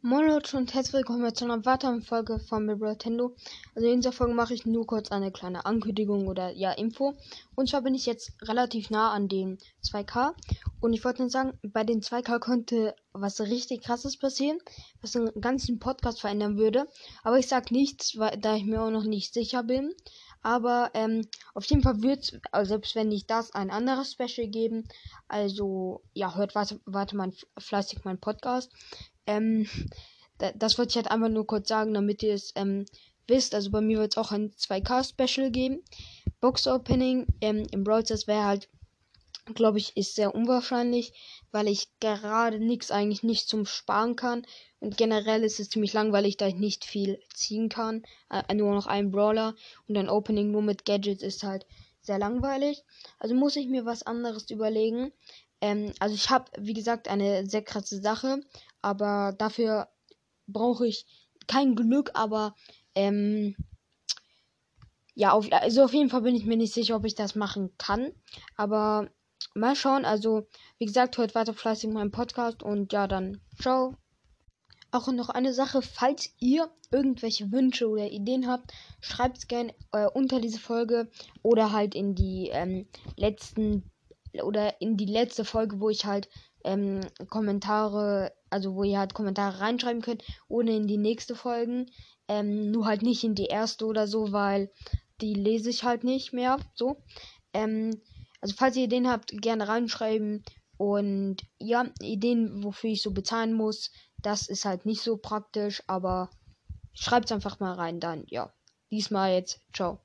Moin Leute und herzlich willkommen zu einer weiteren Folge von Nintendo. Also in dieser Folge mache ich nur kurz eine kleine Ankündigung oder ja Info. Und zwar bin ich jetzt relativ nah an den 2K. Und ich wollte nur sagen, bei den 2K könnte was richtig krasses passieren, was den ganzen Podcast verändern würde. Aber ich sag nichts, weil, da ich mir auch noch nicht sicher bin. Aber ähm, auf jeden Fall wird also selbst wenn nicht das, ein anderes Special geben. Also ja, hört warte, warte mal fleißig meinen Podcast. Ähm, das wollte ich halt einfach nur kurz sagen, damit ihr es ähm, wisst. Also bei mir wird es auch ein 2K-Special geben. Box Opening ähm, im Brawl Stars wäre halt, glaube ich, ist sehr unwahrscheinlich, weil ich gerade nichts eigentlich nicht zum Sparen kann. Und generell ist es ziemlich langweilig, da ich nicht viel ziehen kann. Äh, nur noch einen Brawler und ein Opening nur mit Gadgets ist halt sehr langweilig. Also muss ich mir was anderes überlegen. Ähm, also ich habe, wie gesagt, eine sehr krasse Sache aber dafür brauche ich kein Glück, aber ähm, ja, auf, also auf jeden Fall bin ich mir nicht sicher, ob ich das machen kann. Aber mal schauen. Also, wie gesagt, hört weiter fleißig meinen Podcast und ja, dann ciao. Auch noch eine Sache, falls ihr irgendwelche Wünsche oder Ideen habt, schreibt es gerne äh, unter diese Folge oder halt in die ähm, letzten oder in die letzte Folge, wo ich halt ähm, Kommentare, also wo ihr halt Kommentare reinschreiben könnt, ohne in die nächste Folgen. Ähm, nur halt nicht in die erste oder so, weil die lese ich halt nicht mehr. So. Ähm, also falls ihr Ideen habt, gerne reinschreiben. Und ja, Ideen, wofür ich so bezahlen muss, das ist halt nicht so praktisch, aber schreibt einfach mal rein dann. Ja. Diesmal jetzt. Ciao.